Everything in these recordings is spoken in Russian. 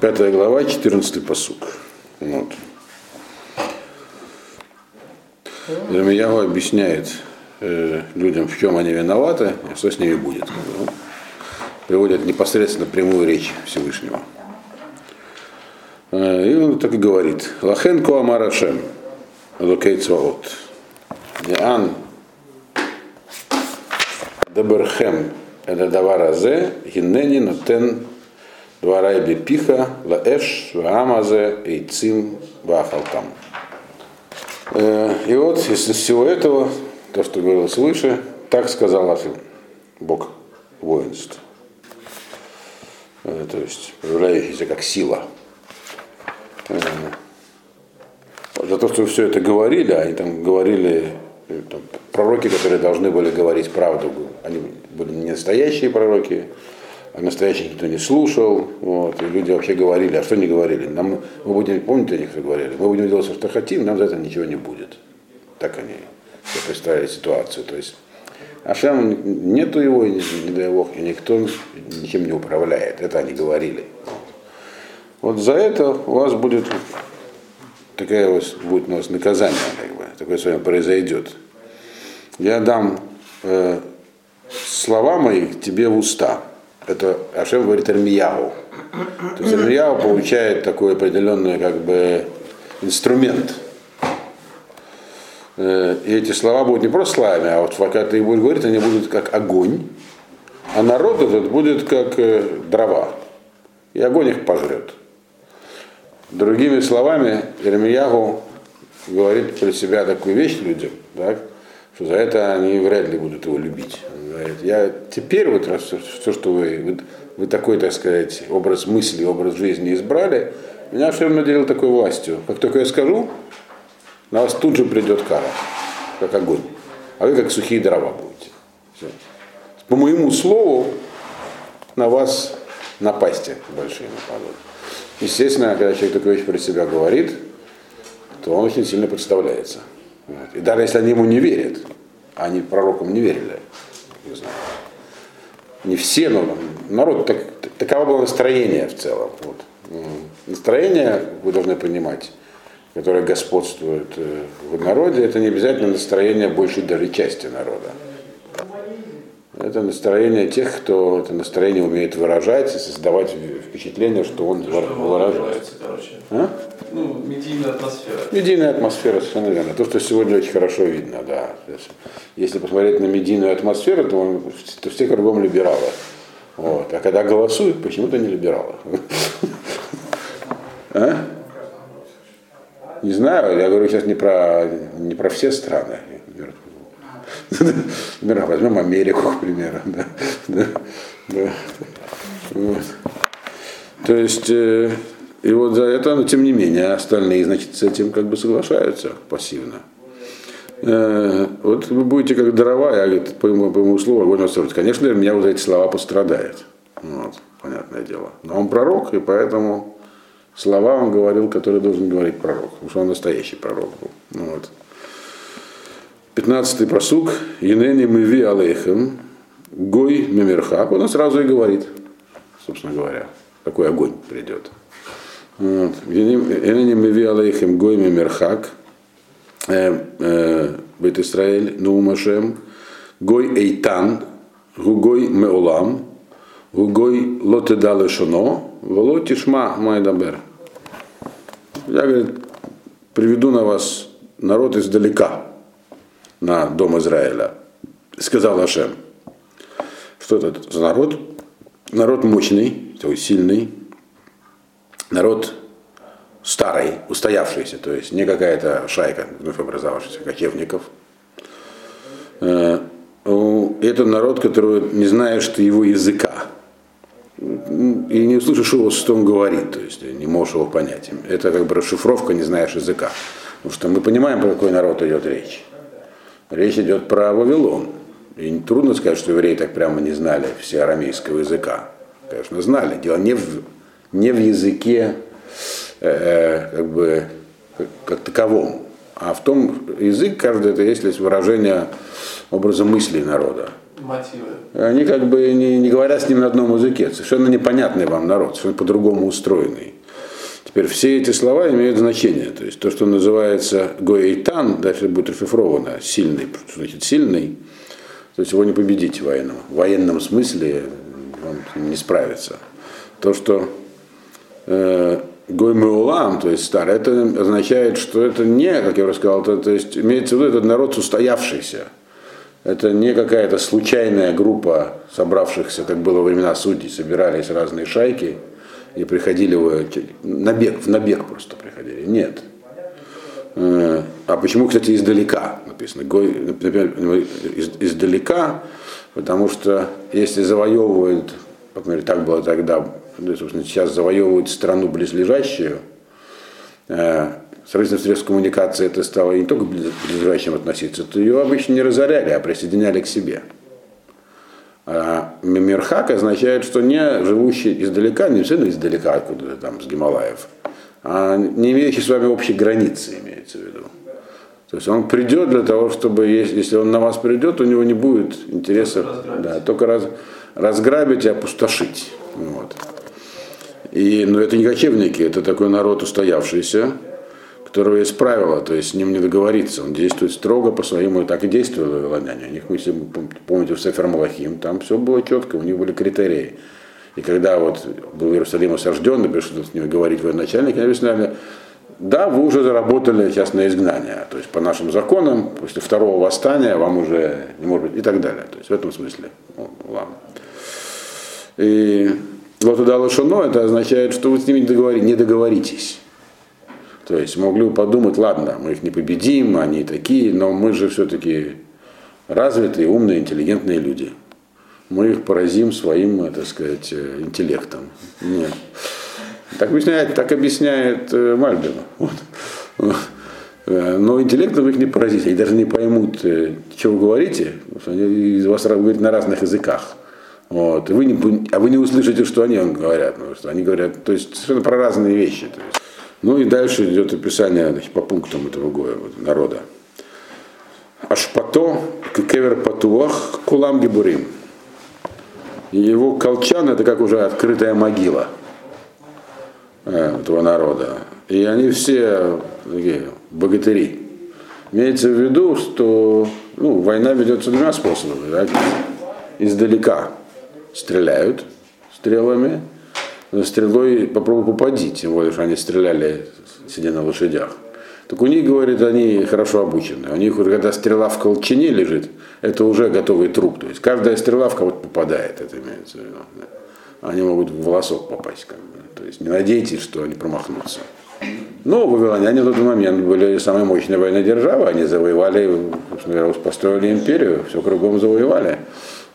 Пятая глава, 14 посук. Вот. Замияху объясняет э, людям, в чем они виноваты, и что с ними будет. Приводит непосредственно прямую речь Всевышнего. Э, и он так и говорит. Лахенко Амарашем. Лукейцваот. Ян Даберхем это даваразе, гиннени нотен дварай бепиха, лаэш, ваамазе, эйцим, вахалтам. И вот из всего этого, то, что говорилось выше, так сказал Афил, Бог воинств. То есть проявляющийся как сила. За то, что все это говорили, они там говорили там, пророки, которые должны были говорить правду, они были не настоящие пророки, а настоящих никто не слушал, вот, и люди вообще говорили, а что не говорили? Нам, мы будем, помните, они что говорили, мы будем делать, что хотим, нам за это ничего не будет. Так они представили ситуацию. То есть Ашем нету его, и, не дай бог, и никто ничем не управляет. Это они говорили. Вот за это у вас будет такая у будет у нас наказание, как бы, такое с вами произойдет. Я дам э, слова мои тебе в уста. Это Ашем говорит Армияу. То есть Армияу получает такой определенный как бы инструмент. Э, и эти слова будут не просто словами, а вот когда ты будешь говорить, они будут как огонь, а народ этот будет как э, дрова. И огонь их пожрет. Другими словами, Ирмиягу говорит про себя такую вещь людям, так, что за это они вряд ли будут его любить. Он говорит, я теперь вот раз все, что вы, вы, вы такой, так сказать, образ мысли, образ жизни избрали, меня все равно наделил такой властью. Как только я скажу, на вас тут же придет кара, как огонь. А вы как сухие дрова будете. Все. По моему слову на вас напасти большие нападут. Естественно, когда человек такую вещь про себя говорит, то он очень сильно подставляется. Вот. И даже если они ему не верят, а они пророкам не верили, не знаю, не все, но народ, так, таково было настроение в целом. Вот. Настроение, вы должны понимать, которое господствует э, в народе, это не обязательно настроение большей даже части народа. Это настроение тех, кто это настроение умеет выражать и создавать впечатление, что он выражает. А? Ну, медийная атмосфера. Медийная атмосфера, совершенно верно. То, что сегодня очень хорошо видно, да. Если посмотреть на медийную атмосферу, то, он, то все кругом либералы. Вот. А когда голосуют, почему-то не либералы. А? Не знаю, я говорю сейчас не про, не про все страны. Например, возьмем Америку, к примеру. Да, да, да. Вот. То есть, э, и вот за это, но тем не менее, остальные, значит, с этим как бы соглашаются пассивно. Э, вот вы будете как дрова, я говорит, по моему, по моему слову, огонь настроить. Конечно, меня вот эти слова пострадает. Вот, понятное дело. Но он пророк, и поэтому слова он говорил, которые должен говорить пророк, потому что он настоящий пророк был. Вот. 15-й просук, Енени миви алейхем, гой мемерхак, он сразу и говорит, собственно говоря, какой огонь придет. Енени миви алейхем гой мемерхак, э, э, Бет Исраэль, Нумашем, гой эйтан, гугой меолам, гугой лотеда лешоно, воло тишма майдабер. Я, говорит, приведу на вас народ издалека, на дом Израиля. Сказал Ашем, что это за народ? Народ мощный, есть сильный, народ старый, устоявшийся, то есть не какая-то шайка вновь образовавшихся кочевников. Э, это народ, который не знаешь его языка. И не услышишь его, что он говорит, то есть не можешь его понять. Это как бы расшифровка, не знаешь языка. Потому что мы понимаем, про какой народ идет речь. Речь идет про Вавилон. И трудно сказать, что евреи так прямо не знали все арамейского языка. Конечно, знали. Дело не в, не в языке э, как бы как, таковом, а в том язык каждый это есть выражение образа мыслей народа. Мотивы. Они как бы не, не говорят с ним на одном языке, совершенно непонятный вам народ, совершенно по-другому устроенный. Теперь все эти слова имеют значение. То есть то, что называется Гоэйтан, дальше будет расшифровано сильный, что значит сильный, то есть его не победить в военном, в военном смысле он не справится. То, что Гоймеулам, то есть старый, это означает, что это не, как я уже сказал, то, то есть имеется в виду этот народ устоявшийся. Это не какая-то случайная группа собравшихся, как было во времена судей, собирались разные шайки и приходили в набег, в набег просто приходили. Нет. Э, а почему, кстати, издалека написано? Например, издалека, потому что если завоевывают, по крайней мере, так было тогда, ну, собственно, сейчас завоевывают страну близлежащую, э, строительство средств коммуникации это стало не только ближайшим относиться, то ее обычно не разоряли, а присоединяли к себе. А Мирхак означает, что не живущий издалека, не сильно издалека, откуда там, с Гималаев, а не имеющий с вами общей границы, имеется в виду. То есть он придет для того, чтобы, если он на вас придет, у него не будет интереса, да, только раз, разграбить и опустошить. Вот. И, но это не кочевники, это такой народ устоявшийся, которого есть правила, то есть с ним не договориться. Он действует строго по своему, так и действовали вавилоняне. У них, если помните, в Сефер Малахим, там все было четко, у них были критерии. И когда вот был Иерусалим осажден, пришел с ними говорить военачальник, они сказали, да, вы уже заработали сейчас на изгнание. То есть по нашим законам, после второго восстания вам уже не может быть и так далее. То есть в этом смысле. Ну, ладно. И вот туда лошоно, это означает, что вы с ними не договоритесь. То есть могли подумать, ладно, мы их не победим, они такие, но мы же все-таки развитые, умные, интеллигентные люди. Мы их поразим своим, так сказать, э, интеллектом. Нет. Так объясняет, так объясняет э, Мальбин. Вот. Э, но интеллектом их не поразить, они даже не поймут, что вы говорите, они из вас говорят на разных языках. Вот. И вы не, а вы не услышите, что они говорят. Потому что они говорят, то есть совершенно про разные вещи. То есть. Ну и дальше идет описание значит, по пунктам этого гоя, вот, народа. Ашпато, кевер патуах, кулам гибурим. Его колчан это как уже открытая могила э, этого народа. И они все такие богатыри. Имеется в виду, что ну, война ведется двумя способами. Да? Издалека стреляют стрелами, стрелой попробуй попади, тем более, что они стреляли, сидя на лошадях. Так у них, говорит, они хорошо обучены. У них, когда стрела в колчине лежит, это уже готовый труп. То есть каждая стрела в кого-то попадает, это имеется в виду. Они могут в волосок попасть. Как бы. То есть не надейтесь, что они промахнутся. Но вавилоняне в тот момент были самой мощной военной державой. Они завоевали, построили империю, все кругом завоевали.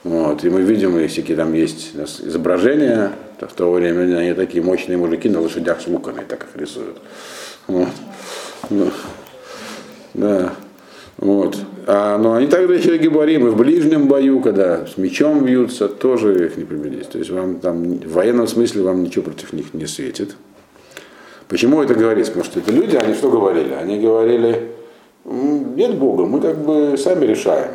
Вот. И мы видим, если там есть изображения, то в то время они такие мощные мужики на лошадях с луками, так их рисуют. Вот. Ну, да. Вот. А, но они также еще и гибаримы в ближнем бою, когда с мечом бьются, тоже их не победить. То есть вам там в военном смысле вам ничего против них не светит. Почему это говорится? Потому что это люди, они что говорили? Они говорили, нет Бога, мы как бы сами решаем.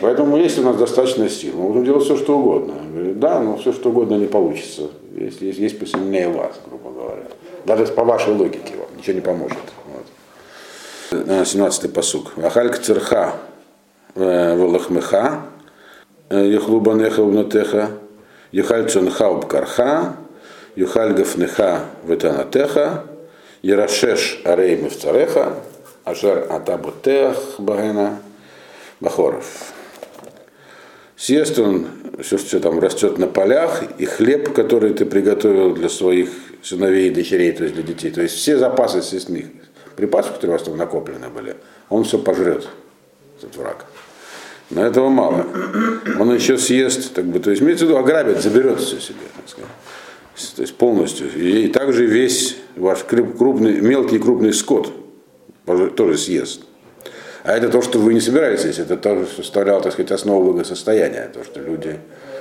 Поэтому если у нас достаточно сил, мы можем делать все, что угодно. Говорит, да, но все, что угодно не получится, если есть, есть посильнее вас, грубо говоря. Даже по вашей логике вам ничего не поможет. Вот. 17-й посук. Ахальк церха э, волахмеха, э, яхлубанеха внутеха, юхаль цунха убкарха, юхаль гафнеха ветанатеха, ярашеш арей мевцареха, ашер атабутех багена, Бахоров. Съест он все, все там растет на полях, и хлеб, который ты приготовил для своих сыновей и дочерей, то есть для детей. То есть все запасы съестных припасов, которые у вас там накоплены были, он все пожрет, этот враг. Но этого мало. Он еще съест, так бы, то есть имеется в виду, ограбит, заберет все себе, так сказать. То есть полностью. И также весь ваш крупный, мелкий и крупный скот тоже съест. А это то, что вы не собираетесь, это то, что составляло, так сказать, основу благосостояния, то, что люди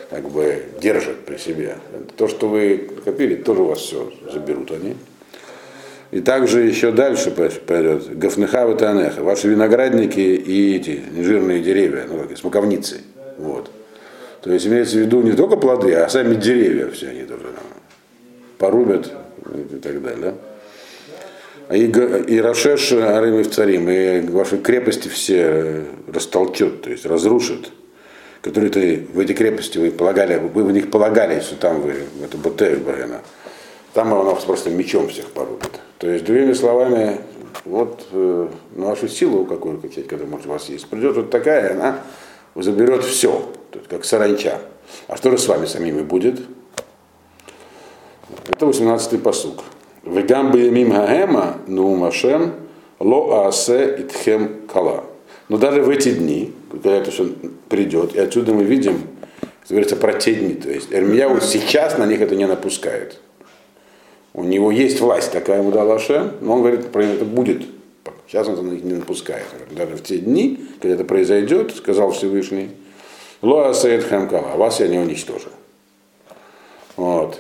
как бы держат при себе. То, что вы копили, тоже у вас все заберут они. И также еще дальше пойдет. Гафнеха и Танеха. Ваши виноградники и эти жирные деревья, ну как смоковницы. Вот. То есть имеется в виду не только плоды, а сами деревья все они тоже порубят и так далее. Да? И, и Рашеш Арым и Царим, и ваши крепости все растолчет, то есть разрушит, которые ты в эти крепости вы полагали, вы в них полагались, что там вы, это Бутеев Барена, там он вас просто мечом всех порубит. То есть, другими словами, вот э, на вашу силу, какую хотите, которая может у вас есть, придет вот такая, она заберет все, как саранча. А что же с вами самими будет? Это 18-й посук. Вегам мим гаэма ну машем ло аасе итхем кала. Но даже в эти дни, когда это все придет, и отсюда мы видим, говорится про те дни, то есть вот сейчас на них это не напускает. У него есть власть, такая ему дала Шем, но он говорит, про это будет. Сейчас он на них не напускает. Даже в те дни, когда это произойдет, сказал Всевышний, Лоа Саид Хамкала, вас я не уничтожу. Вот.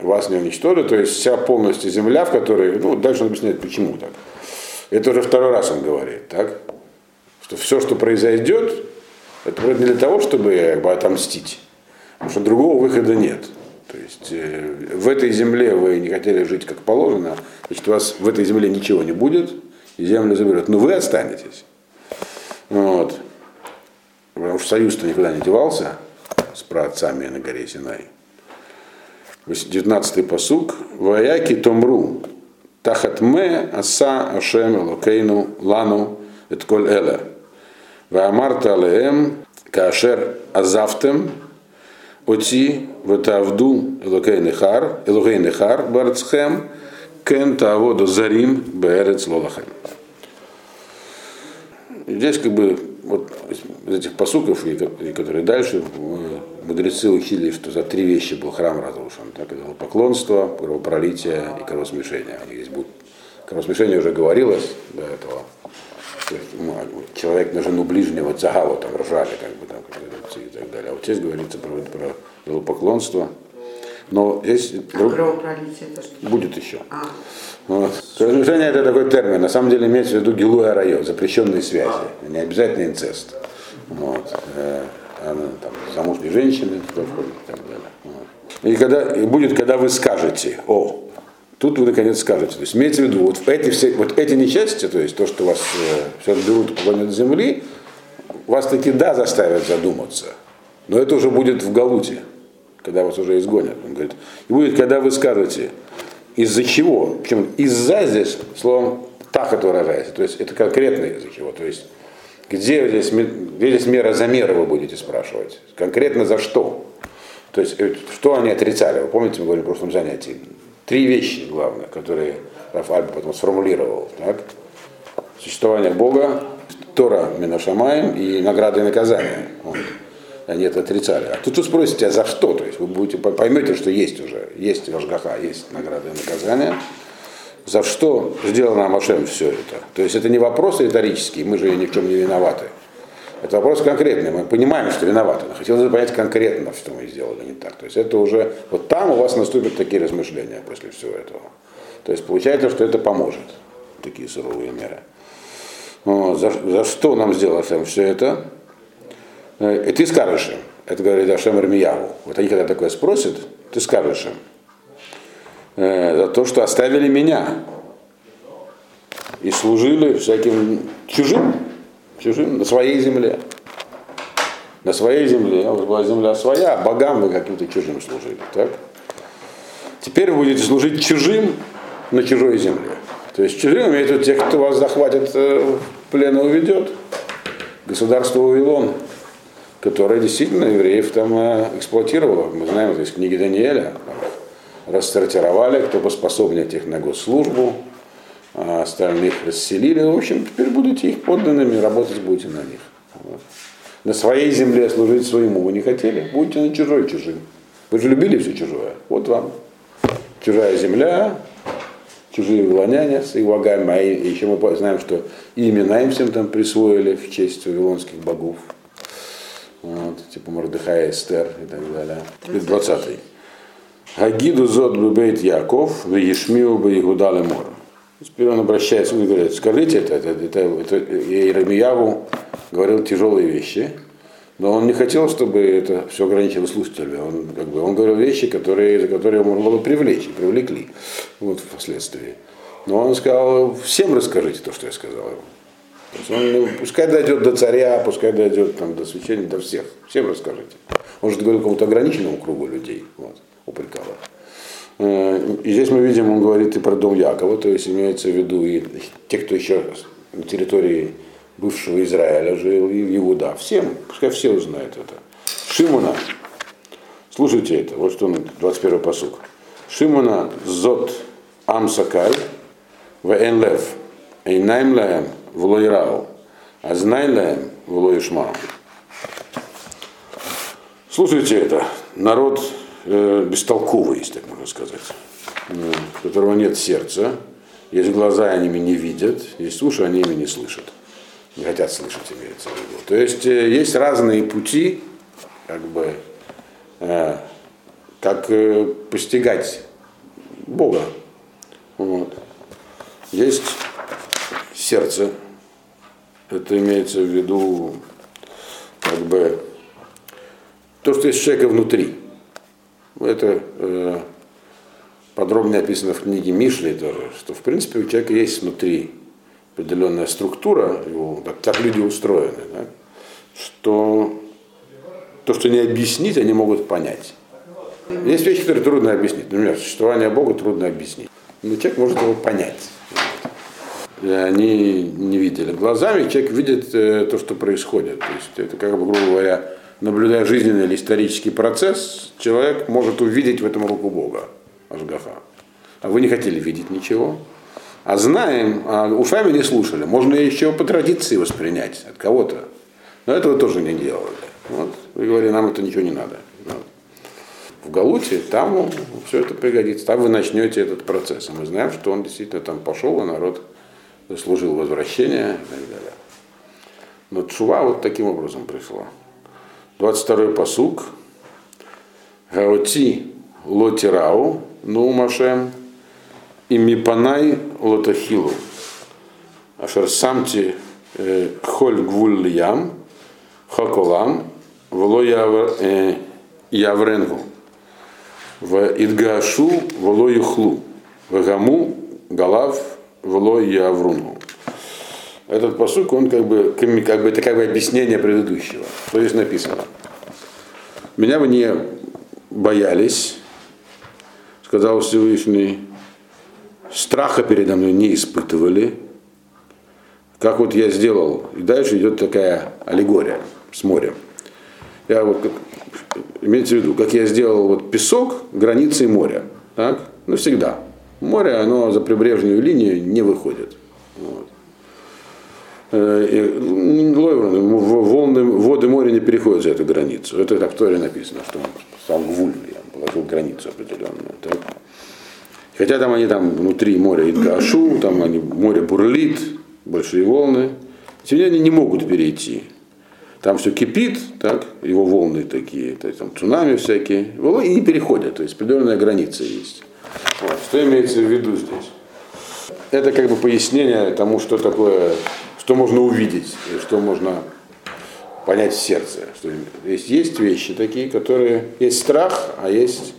Вас не уничтожу, то есть вся полностью земля, в которой, ну, дальше он объясняет, почему так. Это уже второй раз он говорит, так? Что все, что произойдет, это не для того, чтобы как бы, отомстить, потому что другого выхода нет. То есть э, в этой земле вы не хотели жить как положено, значит, у вас в этой земле ничего не будет, и землю заберут. Но вы останетесь. Вот. Потому что союз-то никуда не девался с праотцами на горе Синай. 19-й посук. Ваяки томру. Тахатме аса ашем элокейну лану эт коль эле. Ваамарта алеем каашер азавтем Оти ватавду Элокей Нехар, Элокей Нехар, Барцхем, Кен Таводу Зарим, Берец Лолахем. Здесь как бы вот из этих посуков, и, которые дальше, мудрецы учили, что за три вещи был храм разрушен. Так, это поклонство, кровопролитие и кровосмешение. Здесь будет, кровосмешение уже говорилось до этого. Ну, человек на жену ближнего цагава там ржали, как бы там, и так далее. А вот здесь говорится про, про идолопоклонство. Но здесь а друг... будет еще. А. Вот. Размножение это такой термин. На самом деле имеется в виду гилуя район, запрещенные связи. А. Не обязательно инцест. Вот. Э, она, там, замужние женщины туда входят и так далее. И, когда, и будет, когда вы скажете, о, тут вы наконец скажете. То есть имеется в виду, вот эти, все, вот эти несчастья, то есть то, что вас э, все берут и поклонят земли, вас таки да заставят задуматься. Но это уже будет в Галуте когда вас уже изгонят. Он говорит, и будет, когда вы скажете, из-за чего, причем из-за здесь словом так это выражается, то есть это конкретно из-за чего, то есть где здесь, где мера замера вы будете спрашивать, конкретно за что. То есть э, что они отрицали, вы помните, мы говорили в прошлом занятии, три вещи главные, которые Рафаэль потом сформулировал. Так? Существование Бога, Тора Минашамаем и награды и наказания. Вот они это отрицали. А тут вы спросите, а за что? То есть вы будете, поймете, что есть уже, есть Вашгаха, есть награды и наказания. За что сделал нам все это? То есть это не вопрос риторический, мы же ни в чем не виноваты. Это вопрос конкретный. Мы понимаем, что виноваты, но хотелось бы понять конкретно, что мы сделали не так. То есть это уже, вот там у вас наступят такие размышления после всего этого. То есть получается, что это поможет, такие суровые меры. Вот. За, за что нам сделал все это? Э, и ты скажешь им, это говорит Ашем Армияву, вот они когда такое спросят, ты скажешь им, за то, что оставили меня и служили всяким чужим, чужим на своей земле. На своей земле, вас была земля своя, а богам вы каким-то чужим служили. Так? Теперь вы будете служить чужим на чужой земле. То есть чужим имеет тех, кто вас захватит э, в плен и уведет. Государство Вавилон которая действительно евреев там э, эксплуатировала. Мы знаем это из книги Даниэля. Рассортировали, кто поспособнее тех на госслужбу, а остальных расселили. В общем, теперь будете их подданными, работать будете на них. Вот. На своей земле служить своему вы не хотели, будете на чужой чужим. Вы же любили все чужое. Вот вам. Чужая земля, чужие вавилоняне с их богами, а еще мы знаем, что имена им всем там присвоили в честь вавилонских богов вот, типа Мордыхая, Эстер и так далее. Теперь 20-й. Агиду зод бейт Яков, в Ешмиу бы Игуда мор. Теперь он обращается, он говорит, скажите это, это, это, это Иеремияву говорил тяжелые вещи, но он не хотел, чтобы это все ограничилось слушателями. Он, как бы, он говорил вещи, которые, за которые можно было привлечь, привлекли вот, впоследствии. Но он сказал, всем расскажите то, что я сказал ему. Он, ну, пускай дойдет до царя, пускай дойдет там, до священника, до всех. Всем расскажите. Он же говорил какому-то ограниченному кругу людей, вот, упрекал э, И здесь мы видим, он говорит и про дом Якова, то есть имеется в виду и те, кто еще на территории бывшего Израиля жил, и Иуда. Всем, пускай все узнают это. Шимона, слушайте это, вот что он, 21 посук. Шимона зот амсакай в энлев, эйнайм лаем в лойрау, а знай лаем в лоишмау. Слушайте это, народ э, бестолковый, если так можно сказать, у которого нет сердца, есть глаза, они меня не видят, есть уши, они меня не слышат не хотят слышать, имеется в виду. То есть э, есть разные пути, как бы, э, как э, постигать Бога. Вот. Есть сердце, это имеется в виду как бы то, что есть человека внутри. Это э, подробно описано в книге Мишли тоже, что в принципе у человека есть внутри определенная структура, его, так, так люди устроены, да, что то, что не объяснить, они могут понять. Есть вещи, которые трудно объяснить. Например, существование Бога трудно объяснить. Но человек может его понять. И они не видели. Глазами человек видит э, то, что происходит. То есть это, как бы, грубо говоря, наблюдая жизненный или исторический процесс, человек может увидеть в этом руку Бога, Ашгаха. А вы не хотели видеть ничего, а знаем, а ушами не слушали. Можно еще по традиции воспринять от кого-то. Но этого тоже не делали. Вот. Вы говорите, нам это ничего не надо. Вот. В Галуте там все это пригодится. Там вы начнете этот процесс. И мы знаем, что он действительно там пошел, и народ заслужил возвращение и так далее. Но Чува вот таким образом пришла. 22-й посук. Гаоти лотирау, ну машем, и мипанай лотахилу. Ашер самти э, холь гвуль ям, хаколам, воло э, явренгу. В идгашу воло юхлу. В гаму галав воло яврунгу. Этот посук, он как бы, как бы, это как бы объяснение предыдущего. Что здесь написано? Меня бы не боялись, сказал Всевышний, страха передо мной не испытывали, как вот я сделал. И дальше идет такая аллегория с морем. Я вот, как, имейте в виду, как я сделал вот песок границей моря. Так? Навсегда. Море, оно за прибрежную линию не выходит. Вот. Э, волны, воды моря не переходят за эту границу. Это так в Торе написано, что он сам вуль, положил границу определенную. Так? Хотя там они там внутри моря Идгашу, там они, море бурлит, большие волны. Тем не менее, они не могут перейти. Там все кипит, так, его волны такие, то есть там цунами всякие, и не переходят, то есть определенная граница есть. Вот. Что имеется в виду здесь? Это как бы пояснение тому, что такое, что можно увидеть, что можно понять в сердце. Что есть, есть вещи такие, которые есть страх, а есть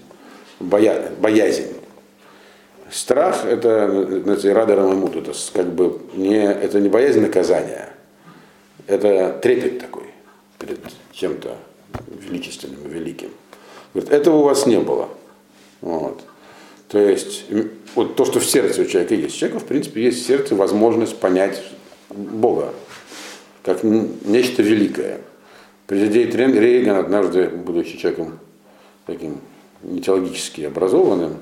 боя, боязнь. Страх это, знаете, рада рамамут, это как бы не, это не боязнь наказания, это трепет такой перед чем-то величественным, великим. Говорит, этого у вас не было. Вот. То есть, вот то, что в сердце у человека есть. У человека, в принципе, есть в сердце возможность понять Бога, как нечто великое. Президент Рейган однажды, будучи человеком таким не теологически образованным,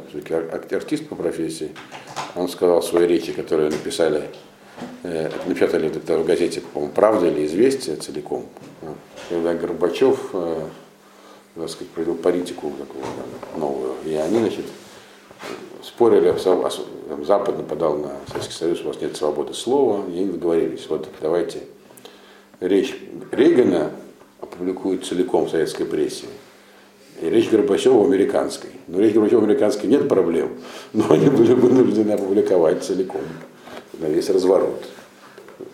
артист по профессии, он сказал в своей речи, которую написали, э, напечатали это в газете, по-моему, «Правда» или «Известия» целиком, когда Горбачев, э, так сказать, провел политику такую новую, и они, значит, спорили, там, Запад нападал на Советский Союз, у вас нет свободы слова, и они договорились, вот давайте речь Рейгана опубликуют целиком в советской прессе, И речь Горбачева американской. Но речь Горбачева американской нет проблем, но они были вынуждены опубликовать целиком на весь разворот.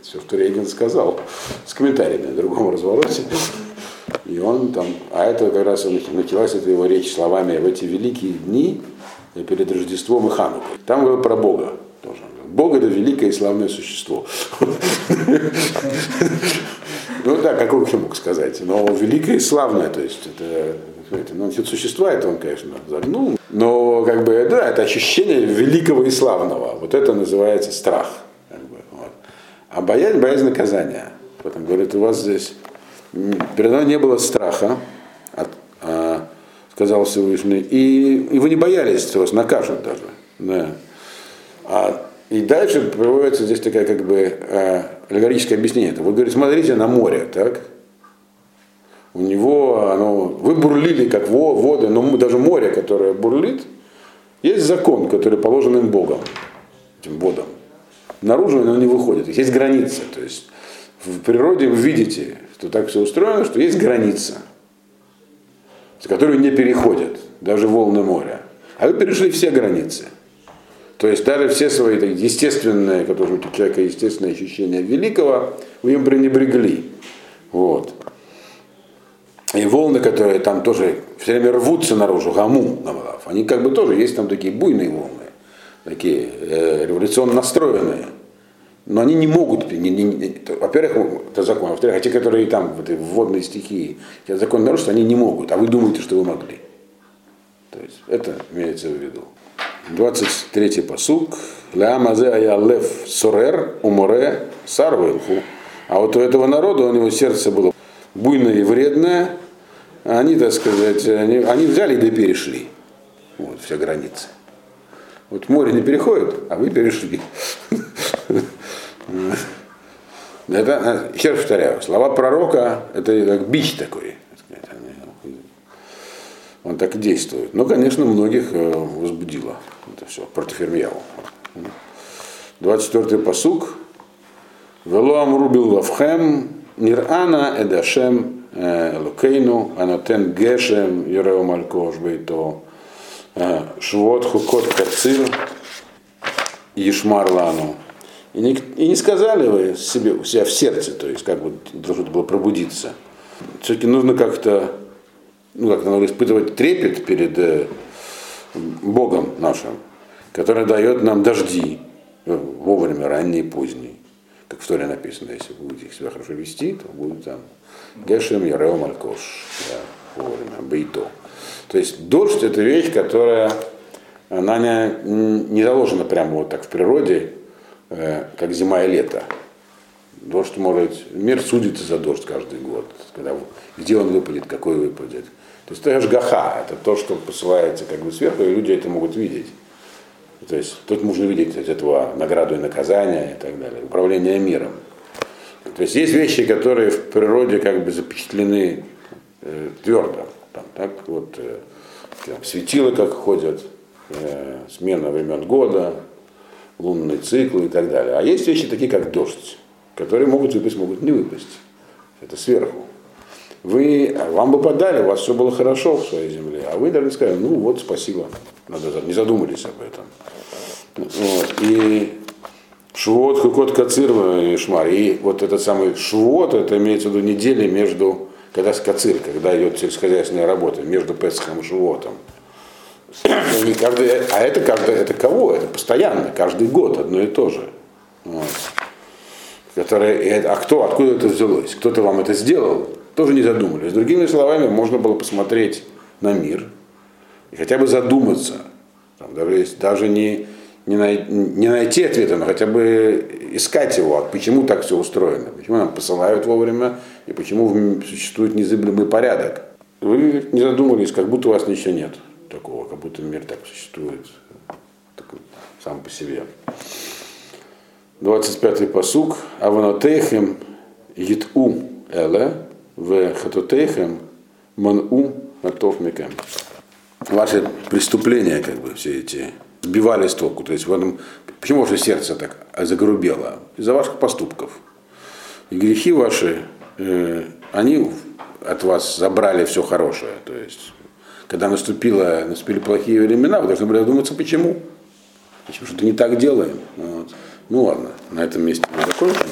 Все, что Рейган сказал, с комментариями на другом развороте. И он там, а это как раз началась эта его речь словами в эти великие дни перед Рождеством и Ханукой. Там было про Бога тоже. Бог это великое и славное существо. Ну да, как он мог сказать. Но великое и славное, то есть это ну, насчет существа это он, конечно, загнул. Но как бы, да, это ощущение великого и славного. Вот это называется страх. Как бы, вот. А боязнь, боязнь наказания. Потом говорит, у вас здесь передо мной не было страха, сказал Всевышний, и, и вы не боялись, что вас накажут даже. Да. А, и дальше приводится здесь такая как бы э, аллегорическое объяснение. Вы говорите, смотрите на море, так? У него оно, вы бурлили как воды, но даже море, которое бурлит, есть закон, который положен им Богом, этим водам. Наружу оно не выходит. Есть граница. То есть в природе вы видите, что так все устроено, что есть граница, с которой не переходят даже волны моря. А вы перешли все границы. То есть даже все свои так, естественные, которые у человека естественные ощущения великого, вы им пренебрегли. Вот. И волны, которые там тоже все время рвутся наружу, гаму, они как бы тоже, есть там такие буйные волны, такие э, революционно настроенные. Но они не могут, не, не, не, во-первых, это закон, во-вторых, а те, которые там в этой водной стихии, этот закон нарушить, они не могут, а вы думаете, что вы могли. То есть это имеется в виду. 23-й посук. Лямазе аялев сорер уморе сарвелху. А вот у этого народа, у него сердце было буйное и вредное, они, так сказать, они, они взяли да перешли. Вот, все границы. Вот море не переходит, а вы перешли. Это, еще раз повторяю, слова пророка, это как бич такой. Он так действует. Но, конечно, многих э, возбудило это все против Ирмияу. 24-й посук. Вело амрубил вавхем нирана эдашем э, лукейну анатен гешем ереу малькош бейто э, швот хукот кацир ешмарлану. И не, и не сказали вы себе, у себя в сердце, то есть как бы должно было пробудиться. Все-таки нужно как-то ну, как надо испытывать трепет перед э, Богом нашим, который дает нам дожди э, вовремя, ранние и поздние. Как в Торе написано, если будете себя хорошо вести, то будет там Гешем Ярео Малькош, да, вовремя, Бейто. То есть дождь это вещь, которая она не, не заложена прямо вот так в природе, как зима и лето. Дождь может, мир судится за дождь каждый год, когда, где он выпадет, какой выпадет. То есть это жгаха, это то, что посылается как бы сверху, и люди это могут видеть. То есть тут можно видеть от этого награду и наказания и так далее, управление миром. То есть есть вещи, которые в природе как бы запечатлены э, твердо. Там, так вот э, там, как ходят, э, смена времен года, лунные циклы и так далее. А есть вещи такие, как дождь, которые могут выпасть, могут не выпасть. Это сверху вы, вам бы подали, у вас все было хорошо в своей земле, а вы даже сказали, ну вот, спасибо, надо, не задумались об этом. Вот. И Швот, Хукот, Кацир, и Шмар. И вот этот самый Швот, это имеется в виду недели между, когда Кацир, когда идет сельскохозяйственная работа, между Песхом и Швотом. Каждый, а это, каждый, это кого? Это постоянно, каждый год одно и то же. Вот. Которое, а кто, откуда это взялось? Кто-то вам это сделал? тоже не задумались. Другими словами, можно было посмотреть на мир и хотя бы задуматься, там, даже, даже не, не, най, не найти ответа, но хотя бы искать его, почему так все устроено, почему нам посылают вовремя и почему существует незыблемый порядок. Вы не задумывались, как будто у вас ничего нет будто мир так существует так, сам по себе. 25-й посук. Аванотехем иту эле в хатутейхем ману атов микем. Ваши преступления, как бы, все эти, сбивали с толку. То есть в этом, почему ваше сердце так загрубело? Из-за ваших поступков. И грехи ваши, э, они от вас забрали все хорошее. То есть когда наступило, наступили плохие времена, вы должны были задуматься, почему. Почему что-то не так делаем. Вот. Ну ладно, на этом месте мы закончим.